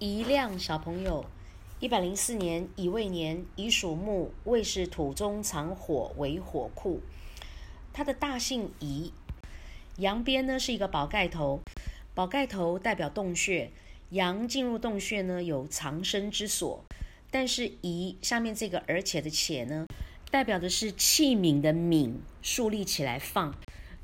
一亮小朋友，一百零四年乙未年，乙属木，未是土中藏火为火库。它的大姓乙，阳边呢是一个宝盖头，宝盖头代表洞穴，阳进入洞穴呢有藏身之所。但是乙下面这个而且的且呢，代表的是器皿的皿竖立起来放，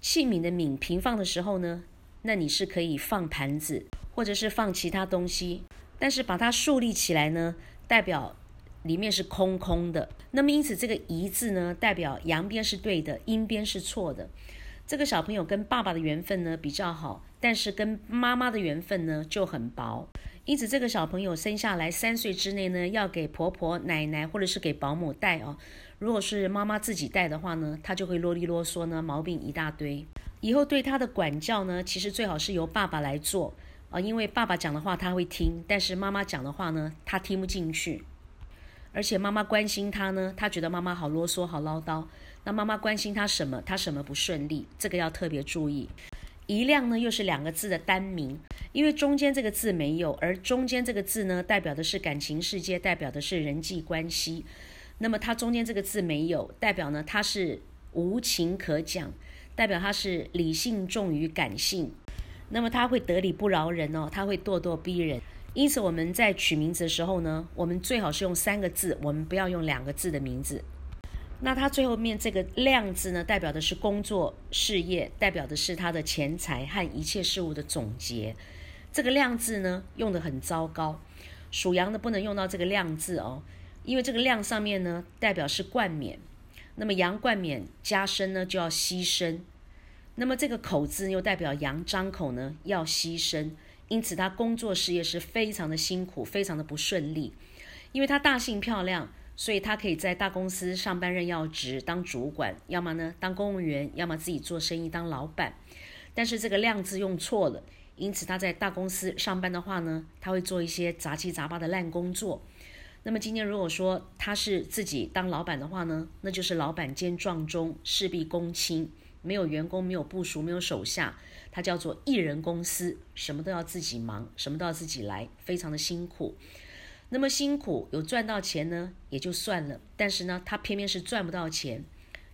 器皿的皿平放的时候呢，那你是可以放盘子或者是放其他东西。但是把它竖立起来呢，代表里面是空空的。那么因此这个“一”字呢，代表阳边是对的，阴边是错的。这个小朋友跟爸爸的缘分呢比较好，但是跟妈妈的缘分呢就很薄。因此这个小朋友生下来三岁之内呢，要给婆婆、奶奶或者是给保姆带哦。如果是妈妈自己带的话呢，他就会啰里啰嗦呢，毛病一大堆。以后对他的管教呢，其实最好是由爸爸来做。啊，因为爸爸讲的话他会听，但是妈妈讲的话呢，他听不进去。而且妈妈关心他呢，他觉得妈妈好啰嗦、好唠叨。那妈妈关心他什么？他什么不顺利？这个要特别注意。一亮呢，又是两个字的单名，因为中间这个字没有，而中间这个字呢，代表的是感情世界，代表的是人际关系。那么它中间这个字没有，代表呢，它是无情可讲，代表它是理性重于感性。那么他会得理不饶人哦，他会咄咄逼人。因此我们在取名字的时候呢，我们最好是用三个字，我们不要用两个字的名字。那他最后面这个“亮”字呢，代表的是工作事业，代表的是他的钱财和一切事物的总结。这个“亮”字呢，用的很糟糕。属羊的不能用到这个“亮”字哦，因为这个“亮”上面呢，代表是冠冕。那么羊冠冕加身呢，就要牺牲。那么这个口字又代表羊张口呢要牺牲，因此他工作事业是非常的辛苦，非常的不顺利。因为他大姓漂亮，所以他可以在大公司上班任要职当主管，要么呢当公务员，要么自己做生意当老板。但是这个量字用错了，因此他在大公司上班的话呢，他会做一些杂七杂八的烂工作。那么今天如果说他是自己当老板的话呢，那就是老板兼壮中，事必躬亲。没有员工，没有部署，没有手下，他叫做一人公司，什么都要自己忙，什么都要自己来，非常的辛苦。那么辛苦有赚到钱呢，也就算了，但是呢，他偏偏是赚不到钱，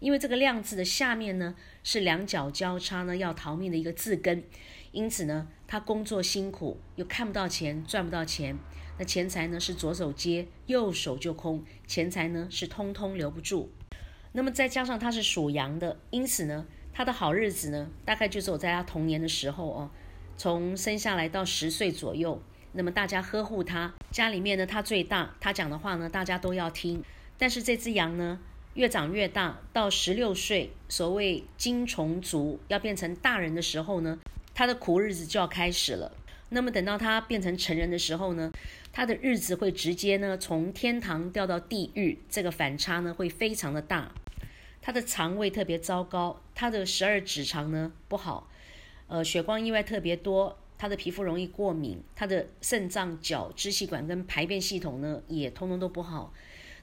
因为这个量字的下面呢是两脚交叉呢要逃命的一个字根，因此呢，他工作辛苦又看不到钱，赚不到钱，那钱财呢是左手接，右手就空，钱财呢是通通留不住。那么再加上他是属羊的，因此呢。他的好日子呢，大概就是我在他童年的时候哦，从生下来到十岁左右，那么大家呵护他，家里面呢他最大，他讲的话呢大家都要听。但是这只羊呢越长越大，到十六岁，所谓金虫族要变成大人的时候呢，他的苦日子就要开始了。那么等到他变成成人的时候呢，他的日子会直接呢从天堂掉到地狱，这个反差呢会非常的大。他的肠胃特别糟糕，他的十二指肠呢不好，呃，血光意外特别多，他的皮肤容易过敏，他的肾脏、脚、支气管跟排便系统呢也通通都不好。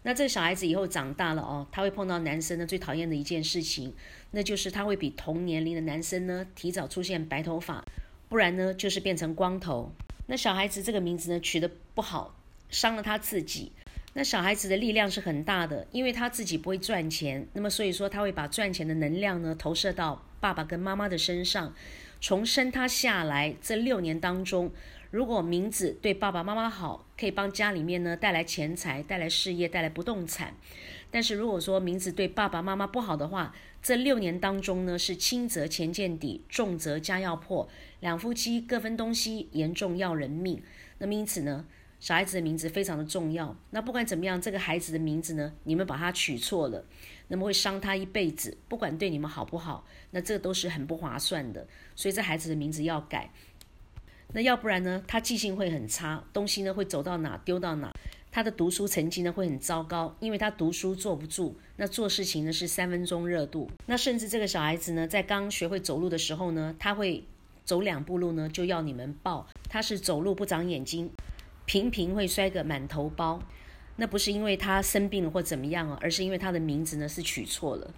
那这个小孩子以后长大了哦，他会碰到男生呢最讨厌的一件事情，那就是他会比同年龄的男生呢提早出现白头发，不然呢就是变成光头。那小孩子这个名字呢取得不好，伤了他自己。那小孩子的力量是很大的，因为他自己不会赚钱，那么所以说他会把赚钱的能量呢投射到爸爸跟妈妈的身上。从生他下来这六年当中，如果名字对爸爸妈妈好，可以帮家里面呢带来钱财、带来事业、带来不动产；但是如果说名字对爸爸妈妈不好的话，这六年当中呢是轻则钱见底，重则家要破，两夫妻各分东西，严重要人命。那么因此呢？小孩子的名字非常的重要。那不管怎么样，这个孩子的名字呢，你们把他取错了，那么会伤他一辈子。不管对你们好不好，那这都是很不划算的。所以这孩子的名字要改。那要不然呢，他记性会很差，东西呢会走到哪丢到哪。他的读书成绩呢会很糟糕，因为他读书坐不住，那做事情呢是三分钟热度。那甚至这个小孩子呢，在刚学会走路的时候呢，他会走两步路呢就要你们抱，他是走路不长眼睛。频频会摔个满头包，那不是因为他生病了或怎么样啊，而是因为他的名字呢是取错了。